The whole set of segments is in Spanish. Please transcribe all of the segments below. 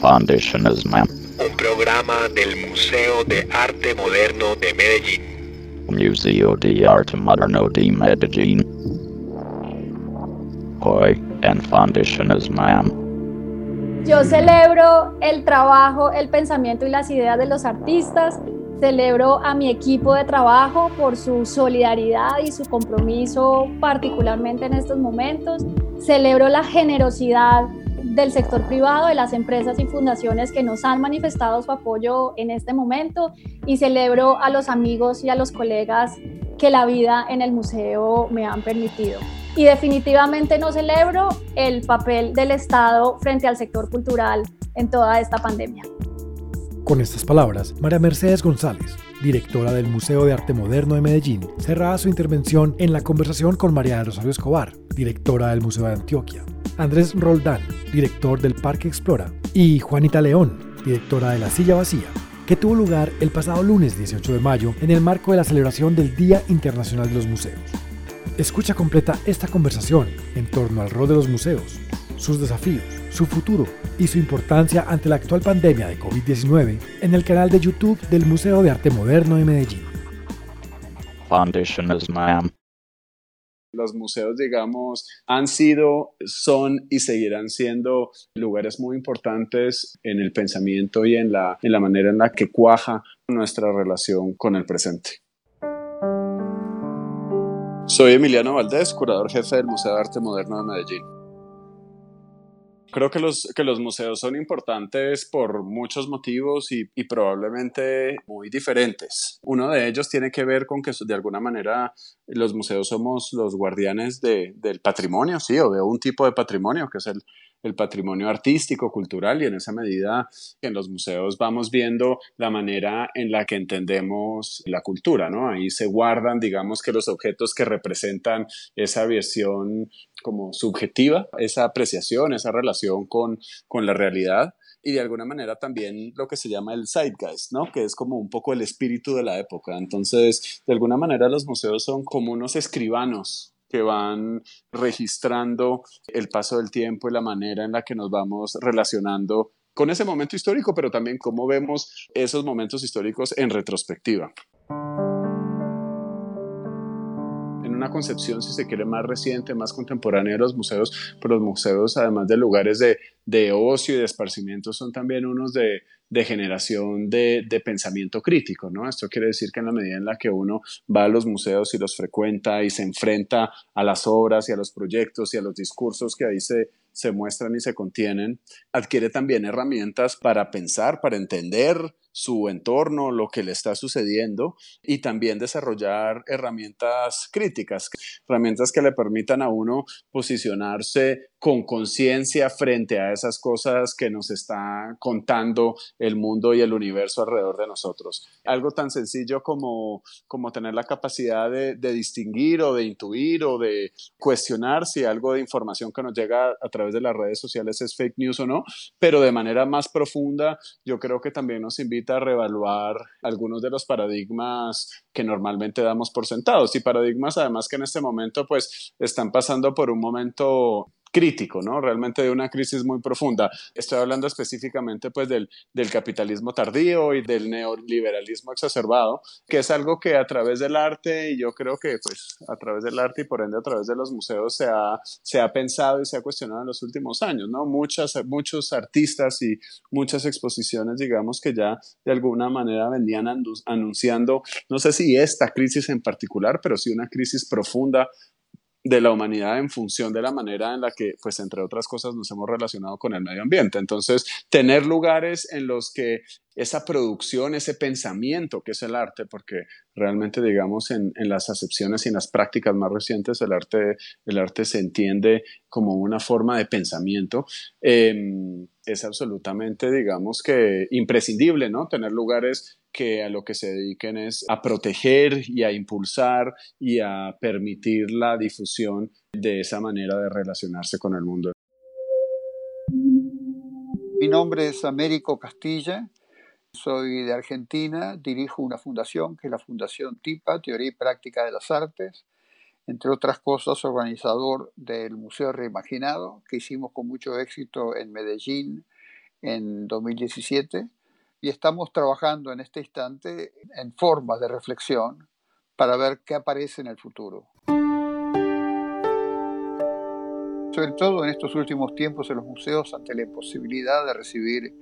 Condiciones MAM. Un programa del Museo de Arte Moderno de Medellín. Museo de Arte Moderno de Medellín. Hoy en Condiciones MAM. Yo celebro el trabajo, el pensamiento y las ideas de los artistas. Celebro a mi equipo de trabajo por su solidaridad y su compromiso, particularmente en estos momentos. Celebro la generosidad del sector privado, de las empresas y fundaciones que nos han manifestado su apoyo en este momento y celebro a los amigos y a los colegas que la vida en el museo me han permitido. Y definitivamente no celebro el papel del Estado frente al sector cultural en toda esta pandemia. Con estas palabras, María Mercedes González, directora del Museo de Arte Moderno de Medellín, cerraba su intervención en la conversación con María de Rosario Escobar, directora del Museo de Antioquia, Andrés Roldán, director del Parque Explora, y Juanita León, directora de La Silla Vacía, que tuvo lugar el pasado lunes 18 de mayo en el marco de la celebración del Día Internacional de los Museos. Escucha completa esta conversación en torno al rol de los museos, sus desafíos, su futuro y su importancia ante la actual pandemia de COVID-19 en el canal de YouTube del Museo de Arte Moderno de Medellín. Los museos, digamos, han sido, son y seguirán siendo lugares muy importantes en el pensamiento y en la, en la manera en la que cuaja nuestra relación con el presente. Soy Emiliano Valdés, curador jefe del Museo de Arte Moderno de Medellín. Creo que los, que los museos son importantes por muchos motivos y, probablemente muy diferentes. Uno de ellos tiene que ver con que de alguna manera los museos somos los guardianes de, del patrimonio, sí, o de un tipo de patrimonio, que es el, el patrimonio artístico, cultural y en esa medida en los museos vamos viendo la manera en la que entendemos la cultura, ¿no? Ahí se guardan, digamos que los objetos que representan esa visión como subjetiva, esa apreciación, esa relación con, con la realidad y de alguna manera también lo que se llama el zeitgeist, ¿no? Que es como un poco el espíritu de la época. Entonces, de alguna manera los museos son como unos escribanos que van registrando el paso del tiempo y la manera en la que nos vamos relacionando con ese momento histórico, pero también cómo vemos esos momentos históricos en retrospectiva. Una concepción, si se quiere, más reciente, más contemporánea de los museos, pero los museos, además de lugares de, de ocio y de esparcimiento, son también unos de, de generación de, de, pensamiento crítico, ¿no? Esto quiere decir que en la medida en la que uno va a los museos y los frecuenta y se enfrenta a las obras y a los proyectos y a los discursos que ahí se, se muestran y se contienen, adquiere también herramientas para pensar, para entender su entorno, lo que le está sucediendo y también desarrollar herramientas críticas, herramientas que le permitan a uno posicionarse con conciencia frente a esas cosas que nos está contando el mundo y el universo alrededor de nosotros. Algo tan sencillo como, como tener la capacidad de, de distinguir o de intuir o de cuestionar si algo de información que nos llega a través de las redes sociales es fake news o no, pero de manera más profunda yo creo que también nos invita a reevaluar algunos de los paradigmas que normalmente damos por sentados. Y paradigmas además que en este momento pues están pasando por un momento crítico, ¿no? Realmente de una crisis muy profunda. Estoy hablando específicamente pues del, del, capitalismo tardío y del neoliberalismo exacerbado, que es algo que a través del arte y yo creo que pues a través del arte y por ende a través de los museos se ha, se ha pensado y se ha cuestionado en los últimos años, ¿no? Muchas, muchos artistas y muchas exposiciones, digamos que ya de alguna manera venían anunciando, no sé si esta crisis en particular, pero sí una crisis profunda de la humanidad en función de la manera en la que, pues, entre otras cosas, nos hemos relacionado con el medio ambiente. Entonces, tener lugares en los que esa producción, ese pensamiento que es el arte, porque realmente, digamos, en, en las acepciones y en las prácticas más recientes, el arte, el arte se entiende como una forma de pensamiento, eh, es absolutamente, digamos, que imprescindible, ¿no? Tener lugares que a lo que se dediquen es a proteger y a impulsar y a permitir la difusión de esa manera de relacionarse con el mundo. Mi nombre es Américo Castilla, Soy de Argentina, dirijo una fundación que es la Fundación TIPA, Teoría y Práctica de las Artes, entre otras cosas organizador del Museo Reimaginado, que hicimos con mucho éxito en Medellín en 2017, y estamos trabajando en este instante en formas de reflexión para ver qué aparece en el futuro. Sobre todo en estos últimos tiempos en los museos, ante la imposibilidad de recibir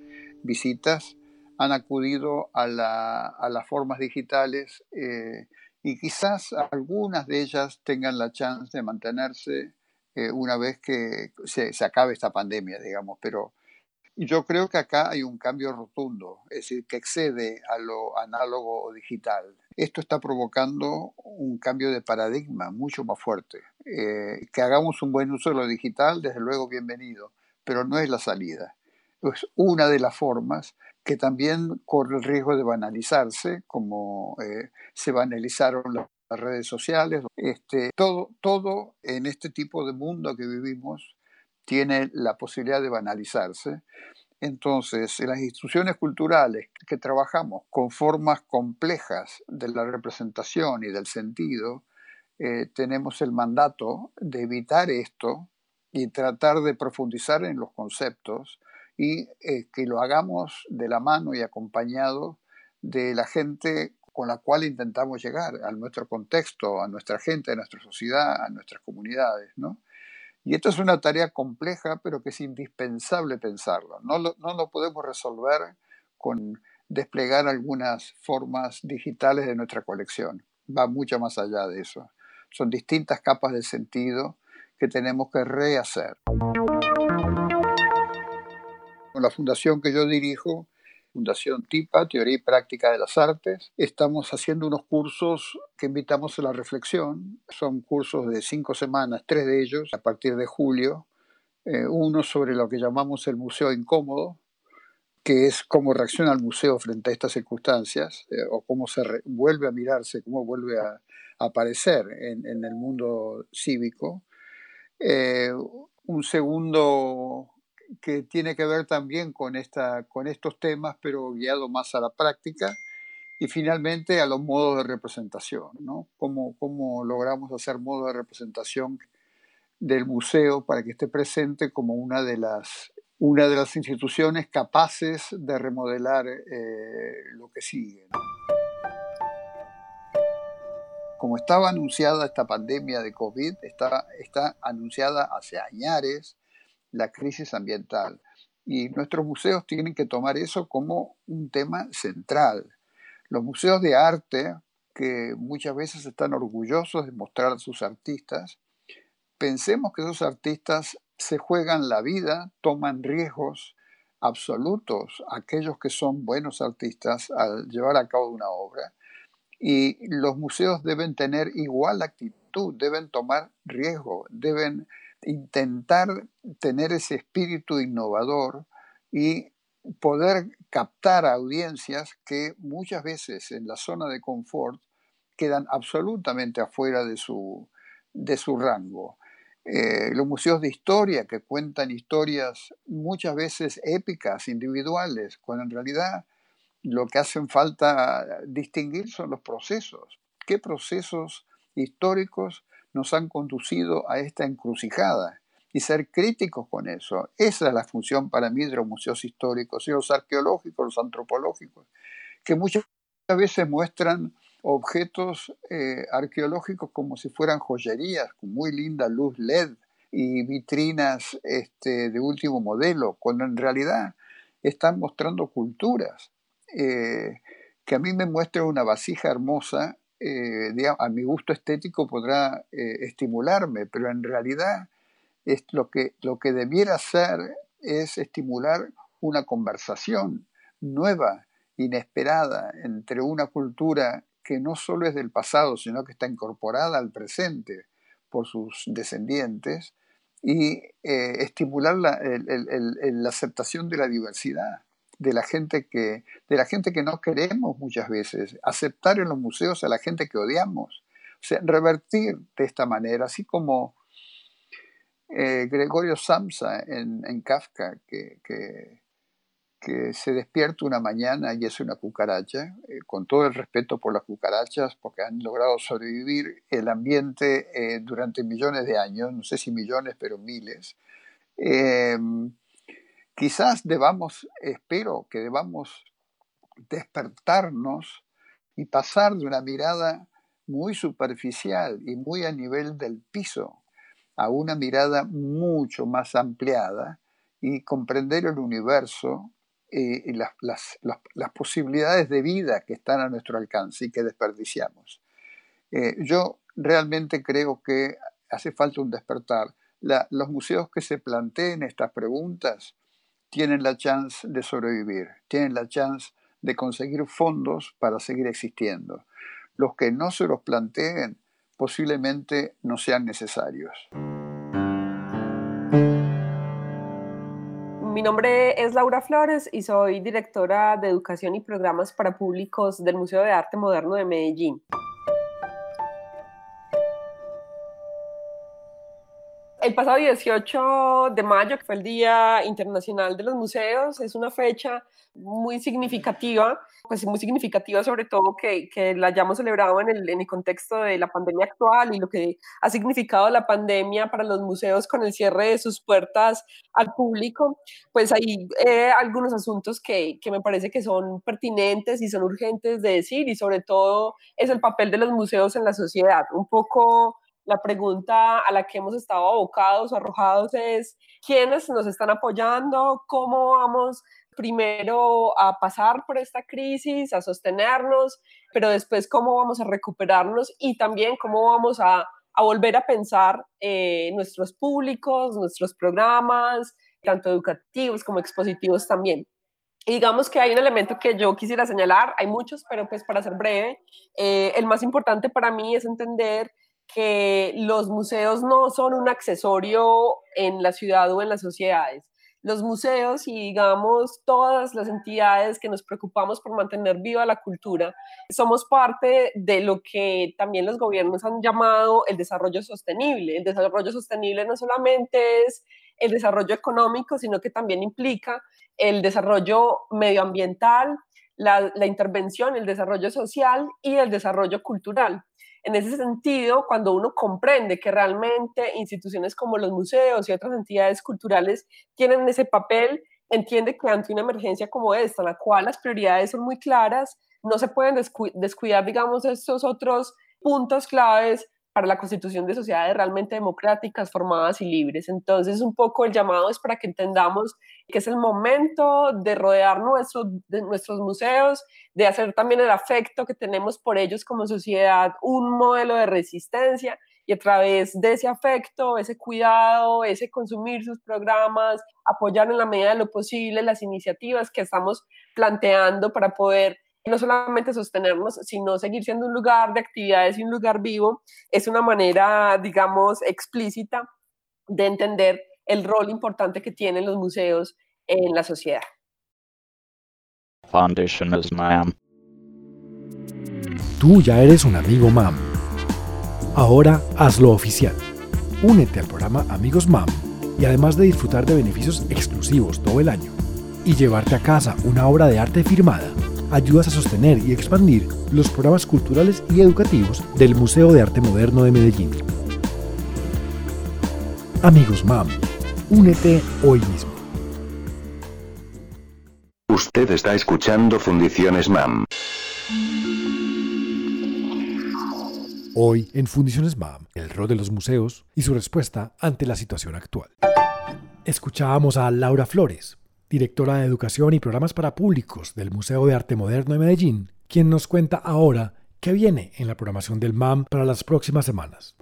visitas, han acudido a, las formas digitales eh, y quizás algunas de ellas tengan la chance de mantenerse eh, una vez que se, se, acabe esta pandemia, digamos, pero yo creo que acá hay un cambio rotundo, es decir, que excede a lo análogo o digital. Esto está provocando un cambio de paradigma mucho más fuerte. Eh, que hagamos un buen uso de lo digital, desde luego bienvenido, pero no es la salida. Es una de las formas que también corre el riesgo de banalizarse, como eh, se banalizaron las redes sociales. Este, todo, todo en este tipo de mundo que vivimos tiene la posibilidad de banalizarse. Entonces, en las instituciones culturales que trabajamos con formas complejas de la representación y del sentido, eh, tenemos el mandato de evitar esto y tratar de profundizar en los conceptos y eh, que lo hagamos de la mano y acompañado de la gente con la cual intentamos llegar, a nuestro contexto, a nuestra gente, a nuestra sociedad, a nuestras comunidades, ¿no? Y esto es una tarea compleja, pero que es indispensable pensarlo. No lo, no lo podemos resolver con desplegar algunas formas digitales de nuestra colección. Va mucho más allá de eso. Son distintas capas de sentido que tenemos que rehacer. Con la fundación que yo dirijo, Fundación TIPA, Teoría y Práctica de las Artes. Estamos haciendo unos cursos que invitamos a la reflexión. Son cursos de cinco semanas, tres de ellos, a partir de julio. Eh, uno sobre lo que llamamos el museo incómodo, que es cómo reacciona el museo frente a estas circunstancias, eh, o cómo se vuelve a mirarse, cómo vuelve a, aparecer en, el mundo cívico. Eh, un segundo que tiene que ver también con, esta, con estos temas, pero guiado más a la práctica. Y finalmente a los modos de representación, ¿no? ¿Cómo, cómo logramos hacer modos de representación del museo para que esté presente como una de las, una de las instituciones capaces de remodelar eh, lo que sigue. Como estaba anunciada esta pandemia de COVID, está, está anunciada hace años la crisis ambiental. Y nuestros museos tienen que tomar eso como un tema central. Los museos de arte, que muchas veces están orgullosos de mostrar a sus artistas, pensemos que esos artistas se juegan la vida, toman riesgos absolutos, aquellos que son buenos artistas al llevar a cabo una obra. Y los museos deben tener igual actitud, deben tomar riesgo, deben intentar tener ese espíritu innovador y poder captar audiencias que muchas veces en la zona de confort quedan absolutamente afuera de su, de su rango. Eh, los museos de historia que cuentan historias muchas veces épicas, individuales, cuando en realidad lo que hacen falta distinguir son los procesos. ¿Qué procesos históricos nos han conducido a esta encrucijada y ser críticos con eso. Esa es la función para mí de los museos históricos y los arqueológicos, los antropológicos, que muchas veces muestran objetos eh, arqueológicos como si fueran joyerías, con muy linda luz LED y vitrinas este, de último modelo, cuando en realidad están mostrando culturas. Eh, que a mí me muestran una vasija hermosa eh, a mi gusto estético podrá eh, estimularme, pero en realidad es lo, que, lo que debiera hacer es estimular una conversación nueva, inesperada, entre una cultura que no solo es del pasado, sino que está incorporada al presente por sus descendientes, y eh, estimular la aceptación de la diversidad de la gente que, de la gente que no queremos muchas veces, aceptar en los museos a la gente que odiamos, o sea, revertir de esta manera, así como eh, Gregorio Samsa en, Kafka, que, que se despierta una mañana y es una cucaracha, eh, con todo el respeto por las cucarachas, porque han logrado sobrevivir el ambiente eh, durante millones de años, no sé si millones, pero miles. Quizás debamos, espero que debamos despertarnos y pasar de una mirada muy superficial y muy a nivel del piso a una mirada mucho más ampliada y comprender el universo eh, y las, posibilidades de vida que están a nuestro alcance y que desperdiciamos. Eh, yo realmente creo que hace falta un despertar. los museos que se planteen estas preguntas tienen la chance de sobrevivir, tienen la chance de conseguir fondos para seguir existiendo. Los que no se los planteen posiblemente no sean necesarios. Mi nombre es Laura Flores y soy directora de Educación y Programas para Públicos del Museo de Arte Moderno de Medellín. El pasado 18 de mayo, que fue el Día Internacional de los Museos, es una fecha muy significativa, pues muy significativa sobre todo que, que la hayamos celebrado en el, en el, contexto de la pandemia actual y lo que ha significado la pandemia para los museos con el cierre de sus puertas al público, pues hay eh, algunos asuntos que, que me parece que son pertinentes y son urgentes de decir y sobre todo es el papel de los museos en la sociedad, un poco la pregunta a la que hemos estado abocados arrojados es quiénes nos están apoyando, cómo vamos primero a pasar por esta crisis, a sostenernos, pero después cómo vamos a recuperarnos y también cómo vamos a, a volver a pensar eh, nuestros públicos, nuestros programas, tanto educativos como expositivos también. Y digamos que hay un elemento que yo quisiera señalar, hay muchos, pero pues para ser breve, eh, el más importante para mí es entender que los museos no son un accesorio en la ciudad o en las sociedades. Los museos y digamos todas las entidades que nos preocupamos por mantener viva la cultura, somos parte de lo que también los gobiernos han llamado el desarrollo sostenible. El desarrollo sostenible no solamente es el desarrollo económico, sino que también implica el desarrollo medioambiental, la, la intervención, el desarrollo social y el desarrollo cultural. En ese sentido, cuando uno comprende que realmente instituciones como los museos y otras entidades culturales tienen ese papel, entiende que ante una emergencia como esta, en la cual las prioridades son muy claras, no se pueden descuidar, digamos, estos otros puntos claves para la constitución de sociedades realmente democráticas, formadas y libres. Entonces, un poco el llamado es para que entendamos que es el momento de rodear nuestros, museos, de hacer también el afecto que tenemos por ellos como sociedad un modelo de resistencia y a través de ese afecto, ese cuidado, ese consumir sus programas, apoyar en la medida de lo posible las iniciativas que estamos planteando para poder no solamente sostenernos, sino seguir siendo un lugar de actividades y un lugar vivo, es una manera, digamos, explícita de entender el rol importante que tienen los museos en la sociedad. Foundation is MAM. Tú ya eres un amigo MAM. Ahora hazlo oficial. Únete al programa Amigos MAM y además de disfrutar de beneficios exclusivos todo el año y llevarte a casa una obra de arte firmada, ayudas a sostener y expandir los programas culturales y educativos del Museo de Arte Moderno de Medellín. Amigos MAM, únete hoy mismo. Usted está escuchando Fundiciones MAM. Hoy en Fundiciones MAM, el rol de los museos y su respuesta ante la situación actual. Escuchábamos a Laura Flores, directora de Educación y Programas para Públicos del Museo de Arte Moderno de Medellín, quien nos cuenta ahora qué viene en la programación del MAM para las próximas semanas.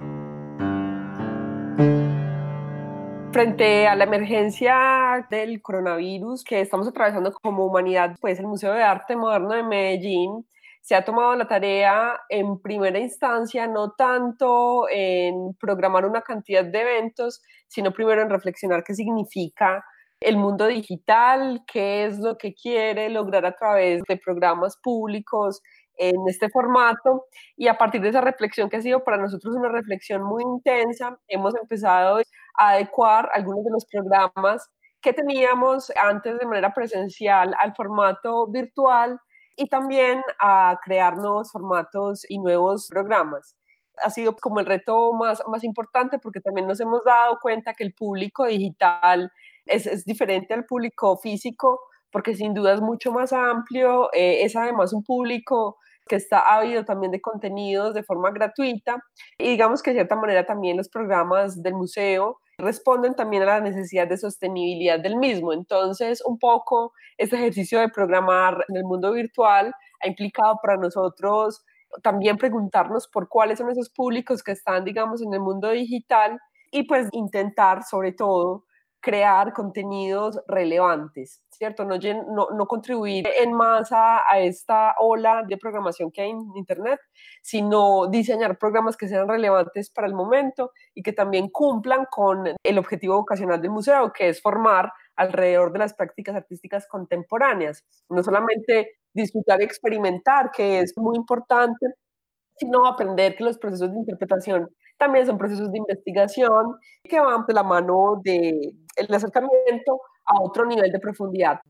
Frente a la emergencia del coronavirus que estamos atravesando como humanidad, pues el Museo de Arte Moderno de Medellín se ha tomado la tarea en primera instancia no tanto en programar una cantidad de eventos, sino primero en reflexionar qué significa el mundo digital, qué es lo que quiere lograr a través de programas públicos en este formato y a partir de esa reflexión que ha sido para nosotros una reflexión muy intensa, hemos empezado a adecuar algunos de los programas que teníamos antes de manera presencial al formato virtual y también a crear nuevos formatos y nuevos programas. Ha sido como el reto más, más importante porque también nos hemos dado cuenta que el público digital es, es diferente al público físico porque sin duda es mucho más amplio, eh, es además un público que está ávido también de contenidos de forma gratuita y digamos que de cierta manera también los programas del museo responden también a la necesidad de sostenibilidad del mismo. Entonces, un poco este ejercicio de programar en el mundo virtual ha implicado para nosotros también preguntarnos por cuáles son esos públicos que están, digamos, en el mundo digital y pues intentar sobre todo crear contenidos relevantes, ¿cierto? No, no, no contribuir en masa a esta ola de programación que hay en Internet, sino diseñar programas que sean relevantes para el momento y que también cumplan con el objetivo vocacional del museo, que es formar alrededor de las prácticas artísticas contemporáneas. No solamente disfrutar y experimentar, que es muy importante, sino aprender que los procesos de interpretación también son procesos de investigación que van de la mano del el acercamiento a otro nivel de profundidad.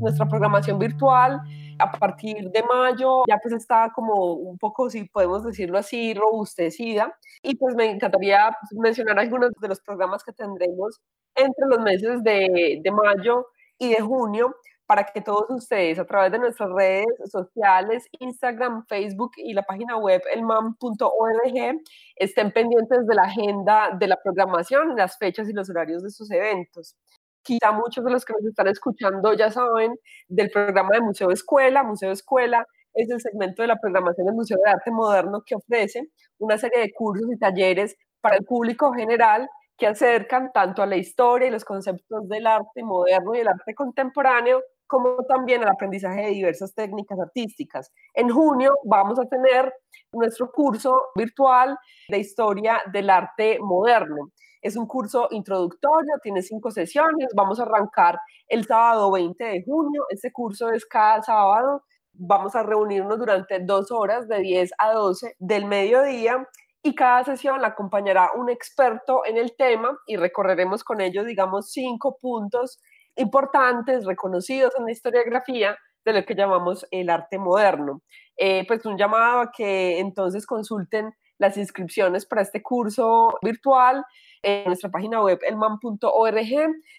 Nuestra programación virtual a partir de mayo ya pues está como un poco, si podemos decirlo así, robustecida. Y pues me encantaría mencionar algunos de los programas que tendremos entre los meses de, de mayo y de junio para que todos ustedes a través de nuestras redes sociales, Instagram, Facebook y la página web elmam.org estén pendientes de la agenda de la programación, las fechas y los horarios de sus eventos. Quizá muchos de los que nos están escuchando ya saben del programa de Museo Escuela. Museo Escuela es el segmento de la programación del Museo de Arte Moderno que ofrece una serie de cursos y talleres para el público general que acercan tanto a la historia y los conceptos del arte moderno y el arte contemporáneo como también el aprendizaje de diversas técnicas artísticas. En junio vamos a tener nuestro curso virtual de historia del arte moderno. Es un curso introductorio, tiene cinco sesiones, vamos a arrancar el sábado 20 de junio, este curso es cada sábado, vamos a reunirnos durante dos horas de 10 a 12 del mediodía y cada sesión la acompañará un experto en el tema y recorreremos con ellos, digamos, cinco puntos importantes, reconocidos en la historiografía de lo que llamamos el arte moderno. Eh, pues un llamado a que entonces consulten las inscripciones para este curso virtual en nuestra página web elman.org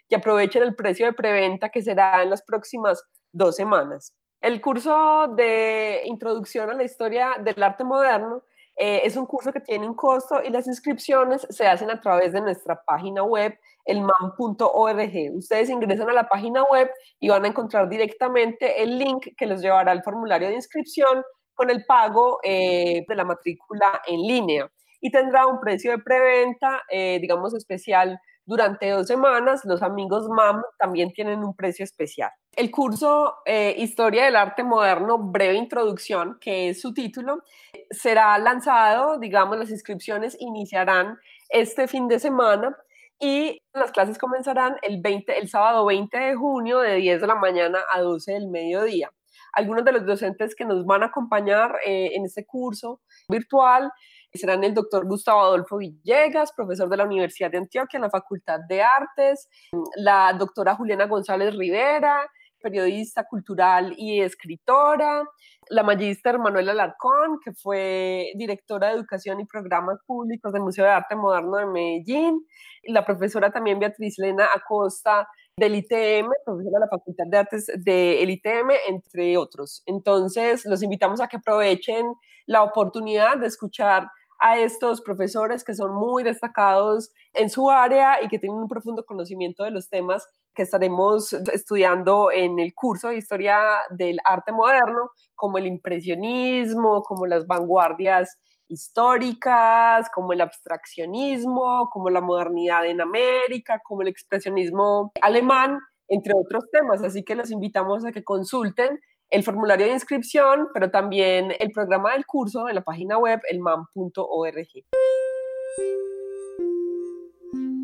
y aprovechen el precio de preventa que será en las próximas dos semanas. El curso de introducción a la historia del arte moderno eh, es un curso que tiene un costo y las inscripciones se hacen a través de nuestra página web, elman.org. Ustedes ingresan a la página web y van a encontrar directamente el link que los llevará al formulario de inscripción con el pago eh, de la matrícula en línea. Y tendrá un precio de preventa, eh, digamos, especial durante dos semanas. Los amigos MAM también tienen un precio especial. El curso Historia del Arte Moderno, breve introducción, que es su título, será lanzado, digamos, las inscripciones iniciarán este fin de semana y las clases comenzarán el, 20, el sábado 20 de junio de 10 de la mañana a 12 del mediodía. Algunos de los docentes que nos van a acompañar eh, en este curso virtual serán el doctor Gustavo Adolfo Villegas, profesor de la Universidad de Antioquia en la Facultad de Artes, la doctora Juliana González Rivera, periodista cultural y escritora, la magíster Manuela Alarcón, que fue directora de Educación y Programas Públicos del Museo de Arte Moderno de Medellín, la profesora también Beatriz Lena Acosta del ITM, profesora de la Facultad de Artes del ITM, entre otros. Entonces, los invitamos a que aprovechen la oportunidad de escuchar a estos profesores que son muy destacados en su área y que tienen un profundo conocimiento de los temas que estaremos estudiando en el curso de Historia del Arte Moderno, como el impresionismo, como las vanguardias históricas, como el abstraccionismo, como la modernidad en América, como el expresionismo alemán, entre otros temas. Así que los invitamos a que consulten el formulario de inscripción, pero también el programa del curso en la página web elman.org.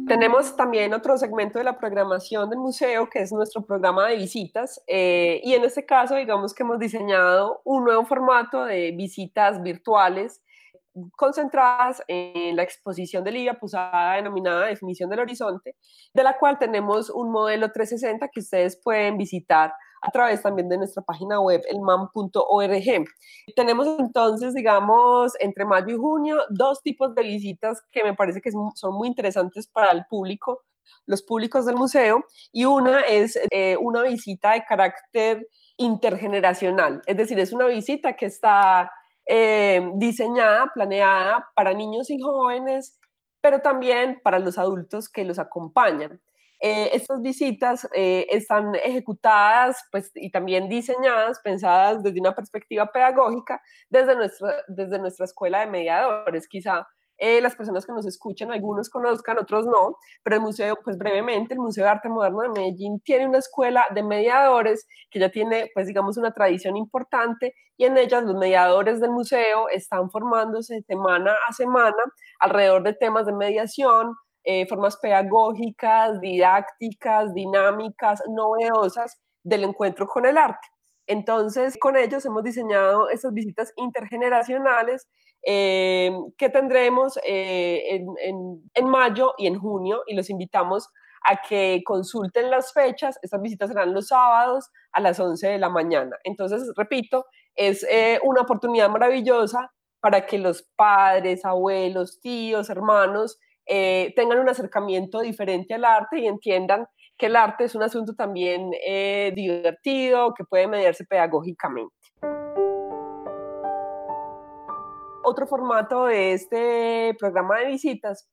Tenemos también otro segmento de la programación del museo, que es nuestro programa de visitas. Eh, y en este caso, digamos que hemos diseñado un nuevo formato de visitas virtuales concentradas en la exposición de Livia Posada denominada Definición del Horizonte, de la cual tenemos un modelo 360 que ustedes pueden visitar a través también de nuestra página web, elman.org. Tenemos entonces, digamos, entre mayo y junio, dos tipos de visitas que me parece que son muy interesantes para el público, los públicos del museo, y una es eh, una visita de carácter intergeneracional, es decir, es una visita que está eh, diseñada, planeada para niños y jóvenes, pero también para los adultos que los acompañan. Eh, estas visitas eh, están ejecutadas pues, y también diseñadas, pensadas desde una perspectiva pedagógica, desde nuestra, desde nuestra escuela de mediadores. Quizá eh, las personas que nos escuchan, algunos conozcan, otros no, pero el museo, pues brevemente, el Museo de Arte Moderno de Medellín tiene una escuela de mediadores que ya tiene, pues digamos, una tradición importante y en ellas los mediadores del museo están formándose semana a semana alrededor de temas de mediación, eh, formas pedagógicas, didácticas, dinámicas, novedosas del encuentro con el arte. Entonces, con ellos hemos diseñado estas visitas intergeneracionales eh, que tendremos eh, en, mayo y en junio y los invitamos a que consulten las fechas. Estas visitas serán los sábados a las 11 de la mañana. Entonces, repito, es una oportunidad maravillosa para que los padres, abuelos, tíos, hermanos eh, tengan un acercamiento diferente al arte y entiendan que el arte es un asunto también eh, divertido, que puede mediarse pedagógicamente. Otro formato de este programa de visitas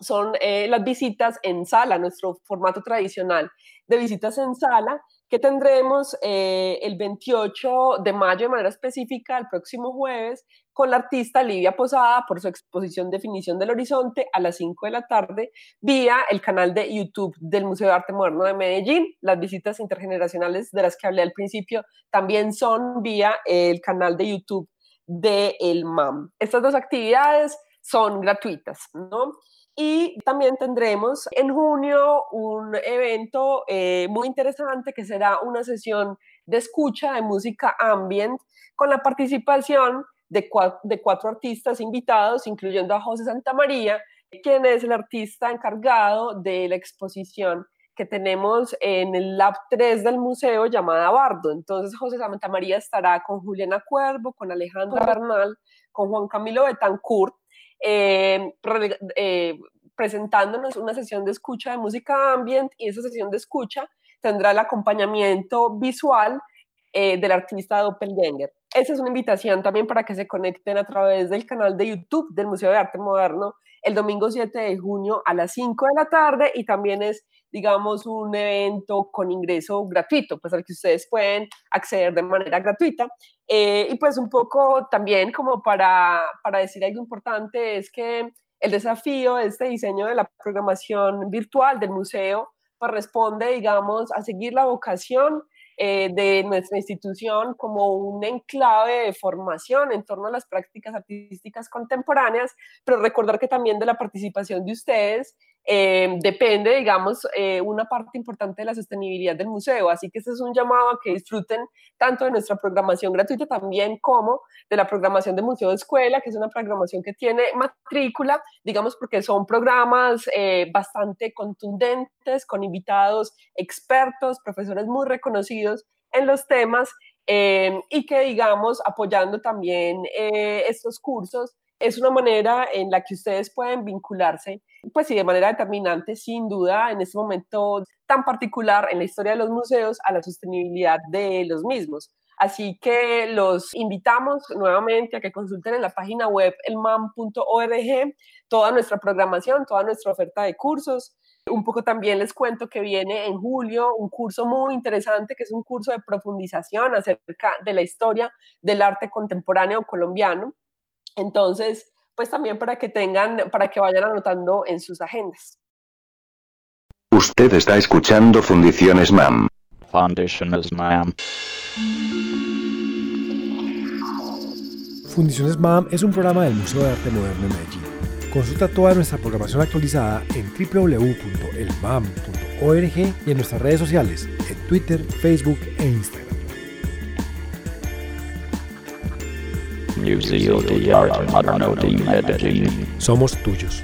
son eh, las visitas en sala, nuestro formato tradicional de visitas en sala, que tendremos el 28 de mayo de manera específica, el próximo jueves, con la artista Livia Posada por su exposición Definición del Horizonte a las 5 de la tarde vía el canal de YouTube del Museo de Arte Moderno de Medellín. Las visitas intergeneracionales de las que hablé al principio también son vía el canal de YouTube de El MAM. Estas dos actividades son gratuitas, ¿no? Y también tendremos en junio un evento eh, muy interesante que será una sesión de escucha de música ambient con la participación de, cuatro, artistas invitados, incluyendo a José Santamaría, quien es el artista encargado de la exposición que tenemos en el Lab 3 del museo llamada Bardo. Entonces José Santamaría estará con Juliana Cuervo, con Alejandra Bernal, con Juan Camilo Betancourt, eh, eh, presentándonos una sesión de escucha de música ambient y esa sesión de escucha tendrá el acompañamiento visual eh, del artista Doppelganger. Esa es una invitación también para que se conecten a través del canal de YouTube del Museo de Arte Moderno el domingo 7 de junio a las 5 de la tarde y también es, digamos, un evento con ingreso gratuito, pues al que ustedes pueden acceder de manera gratuita. Eh, y pues un poco también como para, para decir algo importante es que el desafío de este diseño de la programación virtual del museo pues responde, digamos, a seguir la vocación eh, de nuestra institución como un enclave de formación en torno a las prácticas artísticas contemporáneas, pero recordar que también de la participación de ustedes eh, depende, digamos, eh, una parte importante de la sostenibilidad del museo. Así que este es un llamado a que disfruten tanto de nuestra programación gratuita también como de la programación de Museo de Escuela, que es una programación que tiene matrícula, digamos, porque son programas bastante contundentes, con invitados expertos, profesores muy reconocidos en los temas eh, y que, digamos, apoyando también eh, estos cursos, es una manera en la que ustedes pueden vincularse, pues sí, de manera determinante, sin duda, en este momento tan particular en la historia de los museos, a la sostenibilidad de los mismos. Así que los invitamos nuevamente a que consulten en la página web elman.org toda nuestra programación, toda nuestra oferta de cursos, un poco también les cuento que viene en julio un curso muy interesante, que es un curso de profundización acerca de la historia del arte contemporáneo colombiano. Entonces, pues también para que tengan, para que vayan anotando en sus agendas. Usted está escuchando Fundiciones MAM. Fundiciones MAM. Fundiciones MAM es un programa del Museo de Arte Moderno de Medellín Consulta toda nuestra programación actualizada en www.elmam.org y en nuestras redes sociales, en Twitter, Facebook e Instagram. Somos tuyos.